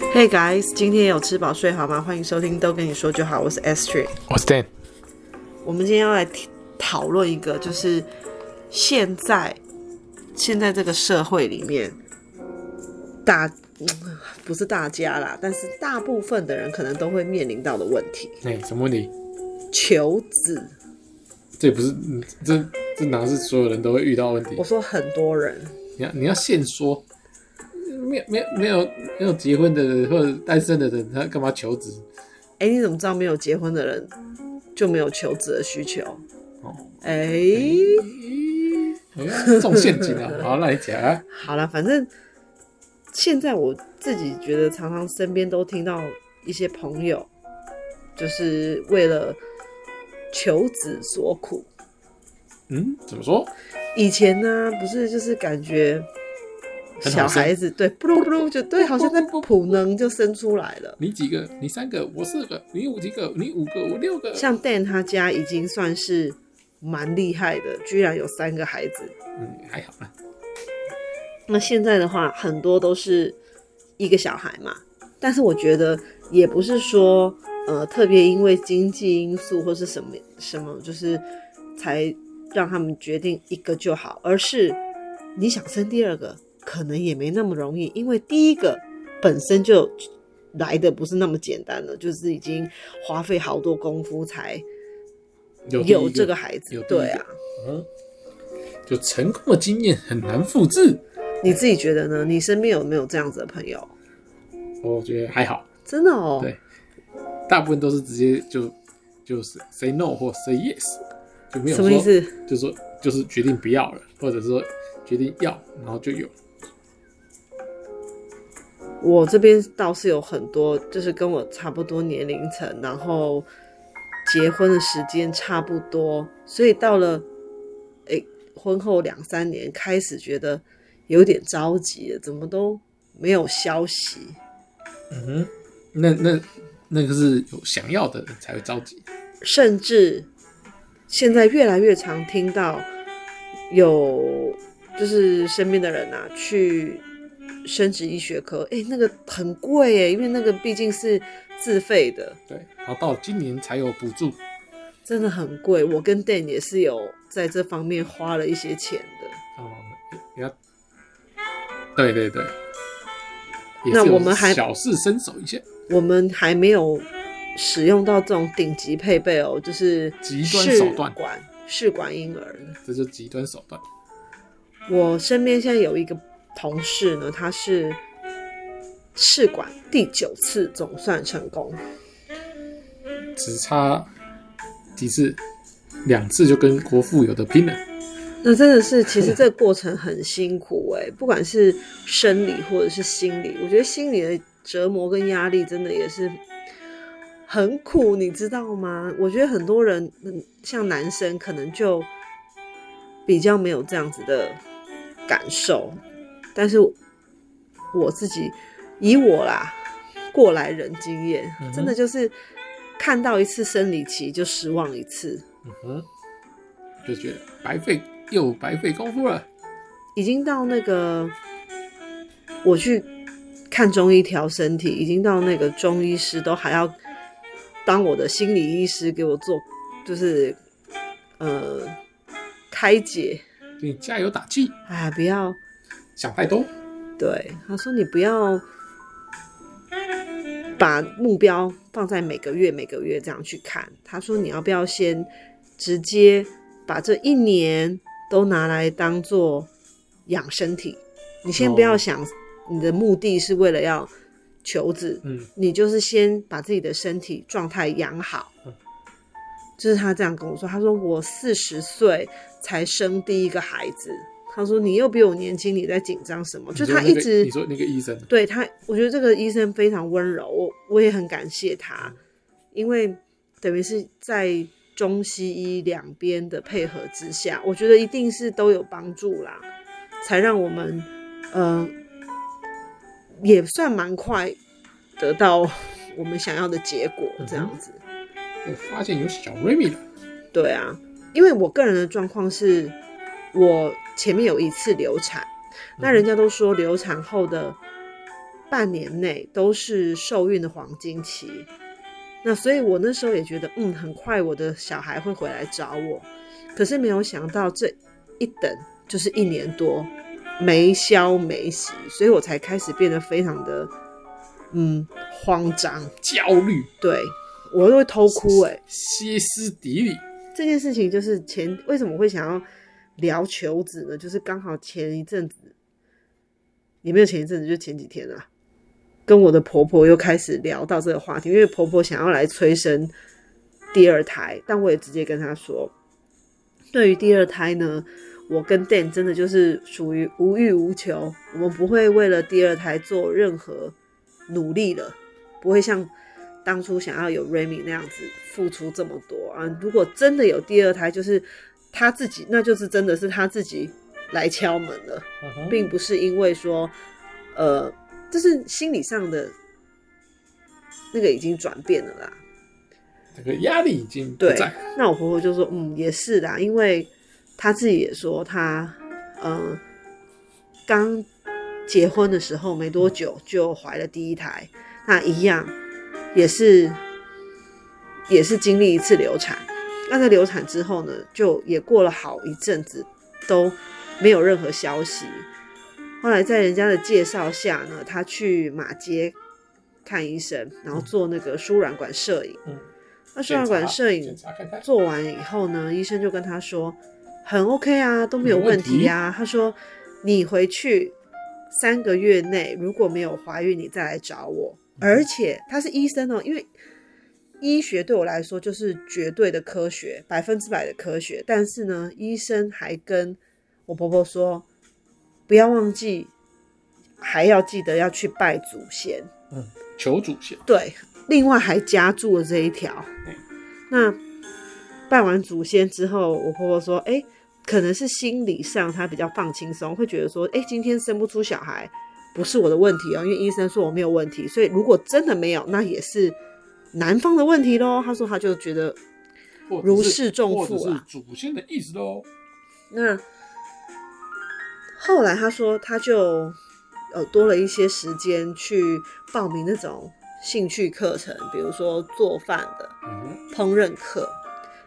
Hey guys，今天有吃饱睡好吗？欢迎收听都跟你说就好，我是 S Tree，我是 Dan。我们今天要来讨论一个，就是现在现在这个社会里面大、嗯、不是大家啦，但是大部分的人可能都会面临到的问题。哎、欸，什么问题？求子。这也不是，这这哪是所有人都会遇到问题？我说很多人。你要你要现说。没有没有没有没有结婚的人或者单身的人，他干嘛求子？哎、欸，你怎么知道没有结婚的人就没有求子的需求？哦，哎、欸，这种陷阱啊！好，那你讲啊。好了，反正现在我自己觉得，常常身边都听到一些朋友，就是为了求子所苦。嗯，怎么说？以前呢，不是就是感觉。小孩子对，不噜不噜就对，好像在普能就生出来了。你几个？你三个，我四个。你五几个？你五个，我六个。像 Dan 他家已经算是蛮厉害的，居然有三个孩子。嗯，还好啦。那现在的话，很多都是一个小孩嘛。但是我觉得也不是说，呃，特别因为经济因素或是什么什么，就是才让他们决定一个就好，而是你想生第二个。可能也没那么容易，因为第一个本身就来的不是那么简单了，就是已经花费好多功夫才有这个孩子。对啊，嗯，就成功的经验很难复制。你自己觉得呢？你身边有没有这样子的朋友？我觉得还好，真的哦。对，大部分都是直接就就是 say no 或 say yes，就没有什么意思？就是说就是决定不要了，或者说决定要，然后就有。我这边倒是有很多，就是跟我差不多年龄层，然后结婚的时间差不多，所以到了哎、欸、婚后两三年，开始觉得有点着急了，怎么都没有消息。嗯哼，那那那个是有想要的人才会着急，甚至现在越来越常听到有就是身边的人啊去。生殖医学科，哎、欸，那个很贵哎，因为那个毕竟是自费的。对，然后到今年才有补助，真的很贵。我跟 Dan 也是有在这方面花了一些钱的。哦，要，对对对。那我们还小试身手一下，我们还没有使用到这种顶级配备哦，就是极端手段管试管婴儿，这就是极端手段。我身边现在有一个。同事呢，他是试管第九次总算成功，只差几次，两次就跟国父有的拼了。那真的是，其实这个过程很辛苦哎，不管是生理或者是心理，我觉得心理的折磨跟压力真的也是很苦，你知道吗？我觉得很多人，嗯，像男生可能就比较没有这样子的感受。但是我自己以我啦过来人经验，嗯，真的就是看到一次生理期就失望一次，嗯哼，就觉得白费又白费功夫了。已经到那个我去看中医调身体，已经到那个中医师都还要当我的心理医师给我做，就是呃开解，给你加油打气。哎，不要。想太多，对，他说你不要把目标放在每个月每个月这样去看。他说你要不要先直接把这一年都拿来当做养身体？你先不要想你的目的是为了要求子，嗯，你就是先把自己的身体状态养好。就是他这样跟我说，他说我四十岁才生第一个孩子。他说：“你又比我年轻，你在紧张什么？”就他一直你说那个医生，对他，我觉得这个医生非常温柔，我我也很感谢他，因为等于是在中西医两边的配合之下，我觉得一定是都有帮助啦，才让我们呃也算蛮快得到我们想要的结果，这样子。我发现有小 Remy 了，对啊，因为我个人的状况是。我前面有一次流产，那人家都说流产后的半年内都是受孕的黄金期。那所以我那时候也觉得，嗯，很快我的小孩会回来找我。可是没有想到这一等就是一年多，没消没息，所以我才开始变得非常的，嗯，慌张、焦虑。对，我都会偷哭、欸，哎，歇斯底里。这件事情就是前为什么会想要聊求子呢？就是刚好前一阵子，也没有前一阵子，就前几天啊，跟我的婆婆又开始聊到这个话题，因为婆婆想要来催生第二胎，但我也直接跟她说。对于第二胎呢，我跟 Dan 真的就是属于无欲无求，我们不会为了第二胎做任何努力了，不会像当初想要有 Remy 那样子付出这么多啊。如果真的有第二胎，就是他自己，那就是真的是他自己来敲门了，并不是因为说，呃，这是心理上的那个已经转变了啦。这个压力已经。对，那我婆婆就说：“嗯，也是的，因为她自己也说，她嗯刚结婚的时候没多久就怀了第一胎，那一样也是也是经历一次流产。那在流产之后呢，就也过了好一阵子都没有任何消息。后来在人家的介绍下呢，他去马街看医生，然后做那个输卵管摄影。嗯”那输卵管摄影做完以后呢，医生就跟他说，很 OK 啊，都没有问题啊。他说，你回去三个月内如果没有怀孕，你再来找我。而且他是医生哦，因为医学对我来说就是绝对的科学，百分之百的科学。但是呢，医生还跟我婆婆说，不要忘记，还要记得要去拜祖先，嗯，求祖先，对。另外还加注了这一条，那拜完祖先之后，我婆婆说：“哎、欸，可能是心理上她比较放轻松，会觉得说，哎、欸，今天生不出小孩不是我的问题哦，因为医生说我没有问题，所以如果真的没有，那也是男方的问题喽。”他说他就觉得如释重负啊，祖先的意思喽。那后来他说，他就呃多了一些时间去报名那种。兴趣课程，比如说做饭的烹饪课，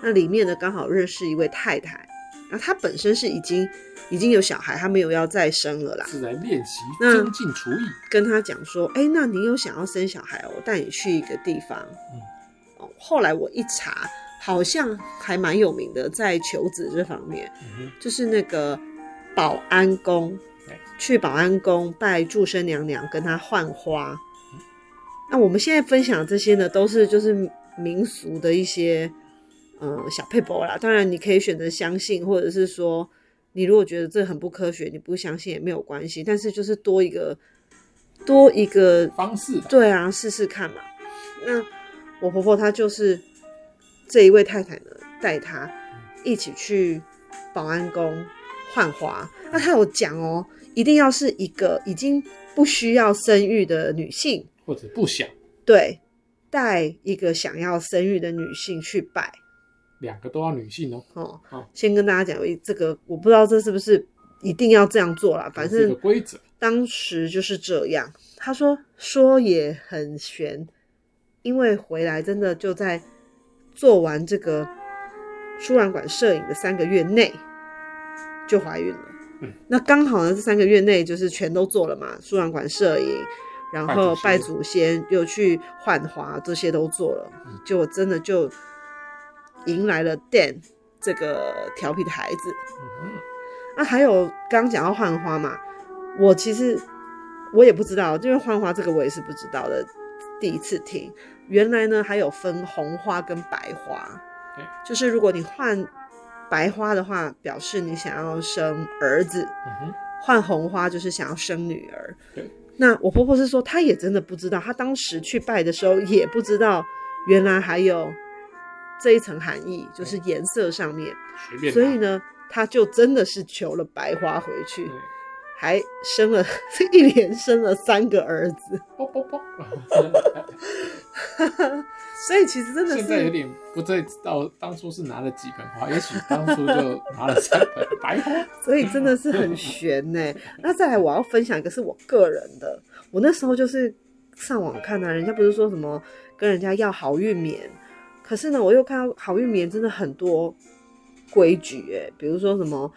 那里面呢刚好认识一位太太，那他本身是已经已经有小孩，他没有要再生了啦，是来练习增进厨艺。跟他讲说，哎、欸，那你有想要生小孩，我带你去一个地方。嗯，后来我一查，好像还蛮有名的，在求子这方面，嗯、就是那个保安宫，去保安宫拜祝生娘娘，跟她换花。那我们现在分享这些呢，都是就是民俗的一些嗯小佩博啦。当然，你可以选择相信，或者是说，你如果觉得这很不科学，你不相信也没有关系。但是就是多一个多一个方式，对啊，试试看嘛。那我婆婆她就是这一位太太呢，带她一起去保安宫换花。那她有讲哦，一定要是一个已经不需要生育的女性。或者不想对，带一个想要生育的女性去拜，两个都要女性哦。哦，哦先跟大家讲，这个我不知道这是不是一定要这样做啦，反正规则当时就是这样。他说说也很悬，因为回来真的就在做完这个输卵管摄影的三个月内就怀孕了。嗯，那刚好呢，这三个月内就是全都做了嘛，输卵管摄影。然后拜祖先，又去换花，这些都做了，就真的就迎来了 Dan 这个调皮的孩子。那还有刚讲到换花嘛，我其实我也不知道，因为换花这个我也是不知道的，第一次听。原来呢还有分红花跟白花，就是如果你换白花的话，表示你想要生儿子；换红花就是想要生女儿。那我婆婆是说，她也真的不知道，她当时去拜的时候也不知道，原来还有这一层含义，就是颜色上面。所以呢，他就真的是求了白花回去，还生了 一连生了三个儿子。所以其实真的是现在有点不再知道当初是拿了几盆花，也许当初就拿了三盆白花。所以真的是很玄呢。那再来，我要分享一个是我个人的，我那时候就是上网看啊，人家不是说什么跟人家要好运棉，可是呢，我又看到好运棉真的很多规矩诶，比如说什么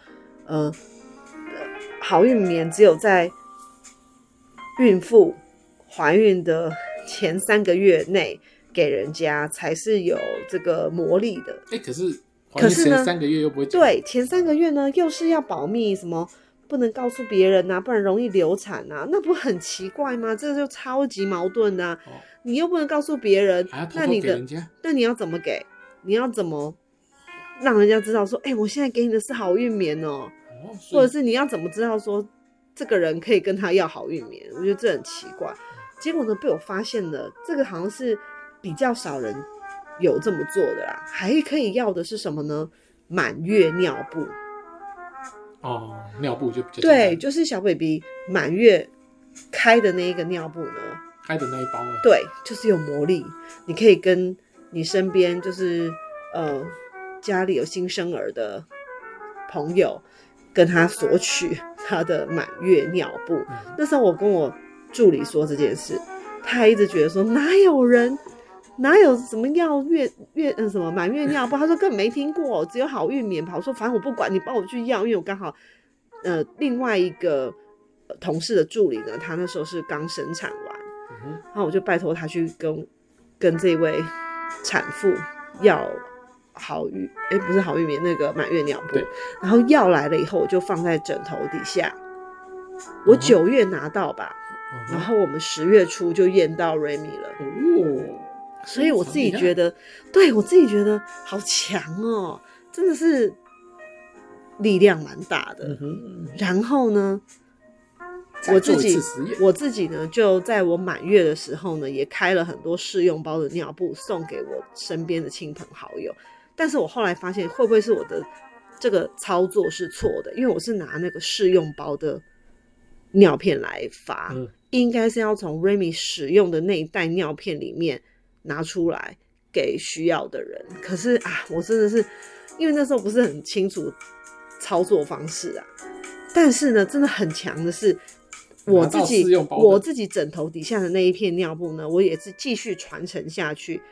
呃，好运棉只有在孕妇怀孕的前三个月内给人家才是有这个魔力的。哎、欸，可是可是呢，三个月又不会对，前三个月呢又是要保密什么。不能告诉别人呐、啊，不然容易流产呐、啊，那不很奇怪吗？这就超级矛盾呐、啊哦。你又不能告诉别人，偷偷那你的那你要怎么给？你要怎么让人家知道说，哎、欸，我现在给你的是好运棉哦，哦？或者是你要怎么知道说这个人可以跟他要好运棉？我觉得这很奇怪。结果呢，被我发现了，这个好像是比较少人有这么做的啦。还可以要的是什么呢？满月尿布。哦，尿布就比较对，就是小 baby 满月开的那一个尿布呢，开的那一包，对，就是有魔力，你可以跟你身边就是呃家里有新生儿的朋友，跟他索取他的满月尿布。嗯。那时候我跟我助理说这件事，他还一直觉得说哪有人。哪有什么要月月嗯什么满月尿布？他说根本没听过，只有好运棉袍。我说反正我不管你帮我去要，因为我刚好呃另外一个同事的助理呢，他那时候是刚生产完，嗯，然后我就拜托他去跟跟这位产妇要好运哎，欸，不是好运棉那个满月尿布，然后要来了以后我就放在枕头底下，我九月拿到吧，嗯，然后我们十月初就验到 Remy 了。哦所以我自己觉得，对我自己觉得好强哦，真的是力量蛮大的。嗯。然后呢，我自己我自己呢，就在我满月的时候呢，也开了很多试用包的尿布送给我身边的亲朋好友。但是我后来发现，会不会是我的这个操作是错的？因为我是拿那个试用包的尿片来发，嗯、应该是要从 Remy 使用的那一袋尿片里面。拿出来给需要的人，可是啊，我真的是因为那时候不是很清楚操作方式啊。但是呢，真的很强的是我自己，我自己枕头底下的那一片尿布呢，我也是继续传承下去，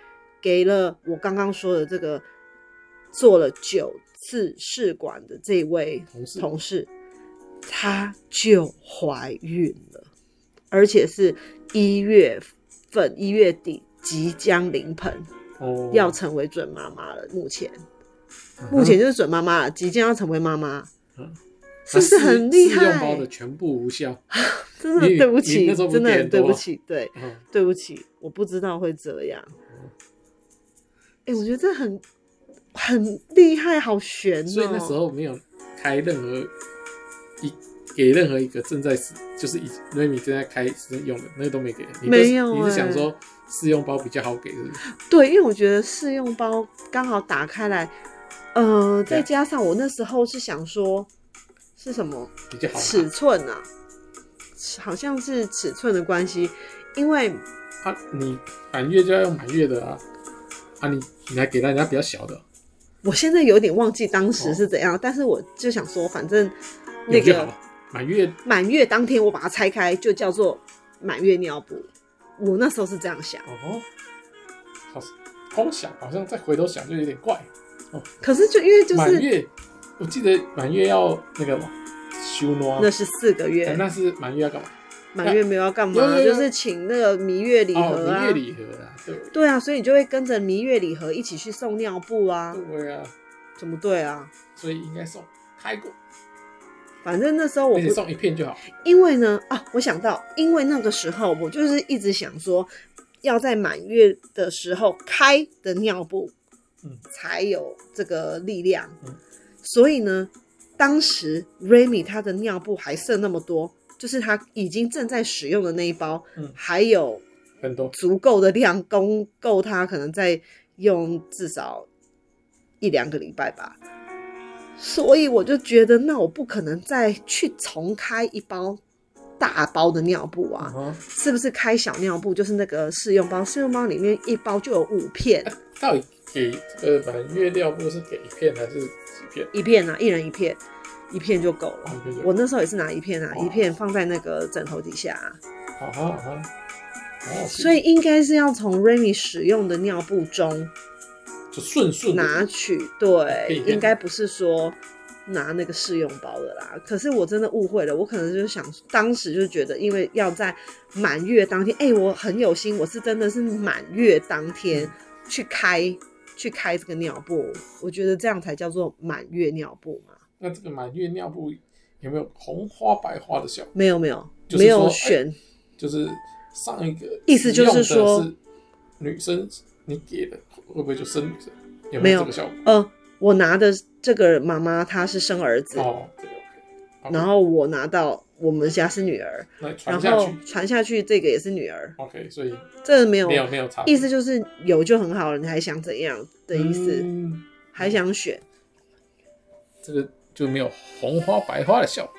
给了我刚刚说的这个做了九次试管的这位同事，同事，她就怀孕了，而且是一月份一月底。即将临盆，哦，要成为准妈妈了。目前，嗯，目前就是准妈妈了，即将要成为妈妈，嗯，是不是很厉害？用包的全部无效，真的对不起，真的很对不起，对，嗯，对不起，我不知道会这样。哎，欸，我觉得这很很厉害，好悬哦。所以那时候没有开任何一。给任何一个正在使，就是以 Remy 正在开始用的那个都没给。你，没有、欸。你是想说试用包比较好给是不是？对，因为我觉得试用包刚好打开来，呃，再加上我那时候是想说是什么？比较好尺寸啊，好像是尺寸的关系，因为啊，你满月就要用满月的啊，啊你，你你还给人家比较小的，我现在有点忘记当时是怎样，哦、但是我就想说，反正那个。满月满月当天，我把它拆开，就叫做满月尿布。我那时候是这样想。哦，好，光想好像再回头想就有点怪。哦，可是就因为就是满月，我记得满月要那个修诺，那是四个月。那是满月要干嘛？满月没有要干嘛，就是请那个蜜月礼盒啊。蜜月礼盒啊，对。对啊，所以你就会跟着蜜月礼盒一起去送尿布啊。对啊。怎么对啊？所以应该送开过。反正那时候我不送一片就好，因为呢啊，我想到，因为那个时候我就是一直想说，要在满月的时候开的尿布，嗯，才有这个力量，嗯，所以呢，当时 Remy 他的尿布还剩那么多，就是他已经正在使用的那一包，嗯，还有很多。足够的量供够他可能在用至少一两个礼拜吧。所以我就觉得，那我不可能再去重开一包大包的尿布啊，uh -huh. 是不是？开小尿布就是那个试用包，试用包里面一包就有五片。啊、到底给这个满月尿布是给一片还是几片？一片啊，一人一片，一片就够了。Uh -huh. 我那时候也是拿一片啊，uh. 一片放在那个枕头底下、啊。啊哈啊哈。哦，所以应该是要从 Remy 使用的尿布中就顺顺拿取，对，应该不是说拿那个试用包的啦。可是我真的误会了，我可能就想当时就觉得，因为要在满月当天，哎、欸，我很有心，我是真的是满月当天去开去开这个尿布，我觉得这样才叫做满月尿布嘛。那这个满月尿布有没有红花白花的效果？没有，没有，没有选，欸、就是。上一个意思就是说，女生你给的会不会就生女生？有没有这个效果？呃，我拿的这个妈妈她是生儿子哦，对，OK。然后我拿到我们家是女儿，然后传下去这个也是女儿，OK。所以这个没有没有没有差，意思就是有就很好了，你还想怎样的意思？嗯、还想选这个就没有红花白花的效果。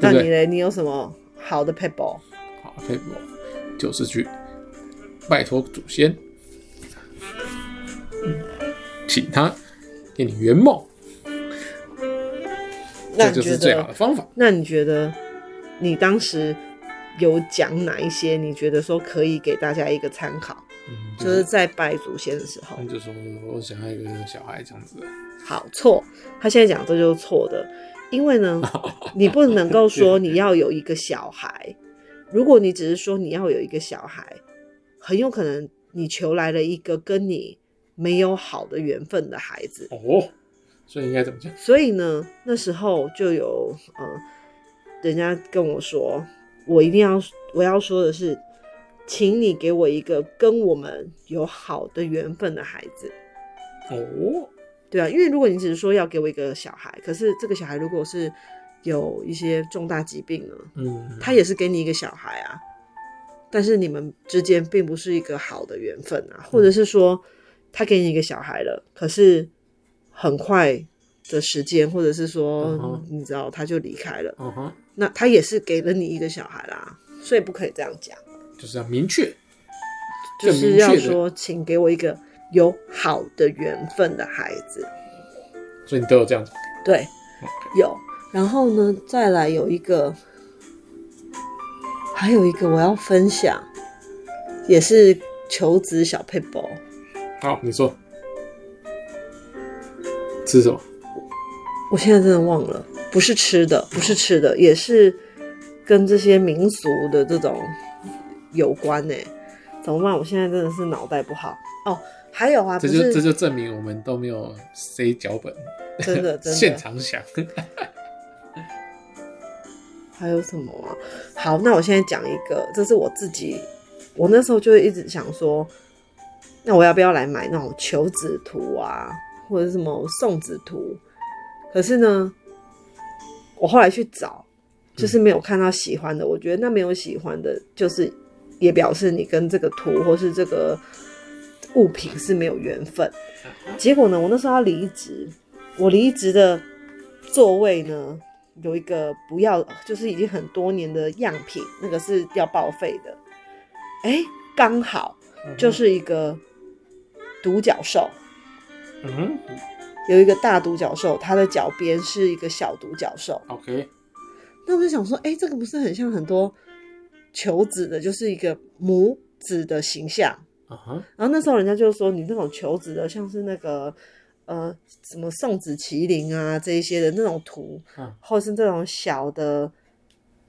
那你嘞？你有什么？好的 paper，好的 paper 就是去拜托祖先，请他给你圆梦，这就是最好的方法。那你觉得你当时有讲哪一些？你觉得说可以给大家一个参考？嗯，就是、就是在拜祖先的时候，就说我想要一个小孩这样子。好，错，他现在讲这就是错的。因为呢，你不能够说你要有一个小孩。如果你只是说你要有一个小孩，很有可能你求来了一个跟你没有好的缘分的孩子。哦，所以应该怎么讲？所以呢，那时候就有呃，人家跟我说，我一定要我要说的是，请你给我一个跟我们有好的缘分的孩子。哦。对啊，因为如果你只是说要给我一个小孩，可是这个小孩如果是有一些重大疾病呢，嗯，他也是给你一个小孩啊，但是你们之间并不是一个好的缘分啊，或者是说他给你一个小孩了，可是很快的时间，或者是说你知道他就离开了，那他也是给了你一个小孩啦，所以不可以这样讲，就是要明确，就是要说，请给我一个。有好的缘分的孩子，所以你都有这样子。对.有。然后呢，再来有一个，还有一个我要分享，也是求职小配包。好，你说，吃什么？我现在真的忘了，不是吃的，不是吃的，也是跟这些民俗的这种有关呢。怎么办？我现在真的是脑袋不好哦。还有啊，这就这就证明我们都没有塞脚本，真的，真的 现场想。还有什么啊？好，那我现在讲一个，这是我自己，我那时候就一直想说，那我要不要来买那种求子图啊，或者什么送子图？可是呢，我后来去找，就是没有看到喜欢的。嗯、我觉得那没有喜欢的，就是也表示你跟这个图或是这个。物品是没有缘分，结果呢，我那时候要离职，我离职的座位呢，有一个不要，就是已经很多年的样品，那个是要报废的。哎、欸，刚好就是一个独角兽，嗯哼，有一个大独角兽，它的脚边是一个小独角兽。OK，那我就想说，哎、欸，这个不是很像很多求子的，就是一个母子的形象。Uh huh. 然后那时候人家就说，你那种求子的，像是那个呃什么送子麒麟啊这一些的那种图，uh huh. 或是这种小的，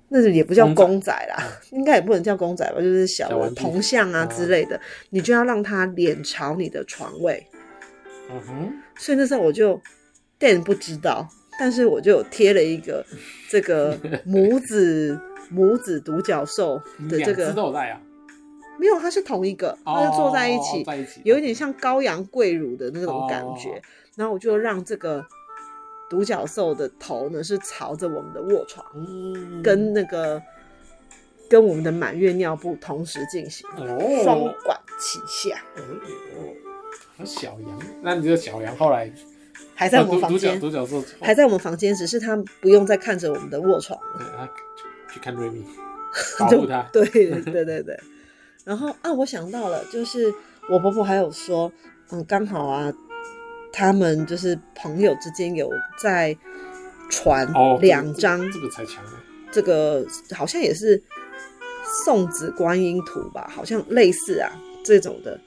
那也不叫公仔啦，仔应该也不能叫公仔吧，就是小的铜像啊之类的，uh. 你就要让它脸朝你的床位。嗯哼、uh，huh. 所以那时候我就但不知道，但是我就贴了一个这个 母子母子独角兽的这个。没有，他是同一个，他就坐在一起，哦、一有一点像羔羊跪乳的那种感觉。哦、然后我就让这个独角兽的头呢是朝着我们的卧床，嗯、跟那个跟我们的满月尿布同时进行，哦、双管齐下。哦，小羊，那你这个小羊后来还在我们房间，独角兽还在我们房间，只是他不用再看着我们的卧床了，他去看瑞米，保护他。对对对对对。然后啊，我想到了，就是我婆婆还有说，嗯，刚好啊，他们就是朋友之间有在传两张，这个才强呢。这个好像也是送子观音图吧，好像类似啊这种的。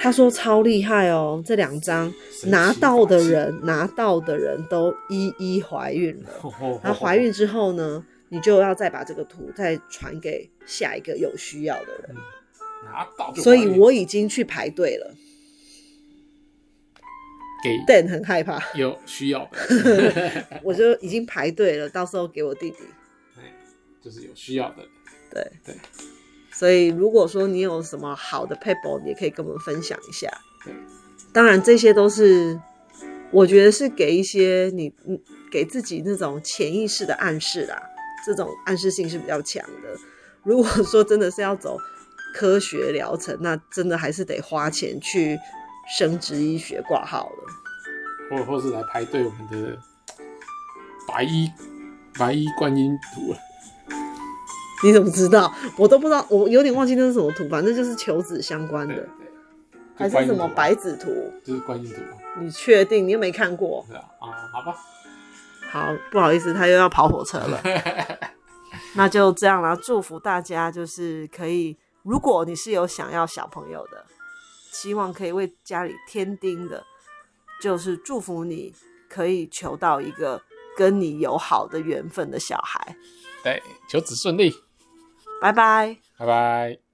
他说超厉害哦，这两张拿到的人拿到的人都一一怀孕了。然后怀孕之后呢，你就要再把这个图再传给下一个有需要的人。拿到，所以我已经去排队了。给，Dan 很害怕有需要的，我就已经排队了，到时候给我弟弟。就是有需要的。对对。所以，如果说你有什么好的撇步，你也可以跟我们分享一下。对，当然这些都是我觉得是给一些你，嗯，给自己那种潜意识的暗示啦。这种暗示性是比较强的。如果说真的是要走科学疗程，那真的还是得花钱去生殖医学挂号了，或或是来排队我们的白衣白衣观音图。你怎么知道？我都不知道，我有点忘记那是什么图，反正就是求子相关的，还是什么白子图？就是观音图。你确定？你又没看过？啊，好吧。好，不好意思，他又要跑火车了。那就这样啦，祝福大家，就是可以，如果你是有想要小朋友的，希望可以为家里添丁的，就是祝福你可以求到一个跟你有好的缘分的小孩。对，求子顺利。拜拜，拜拜。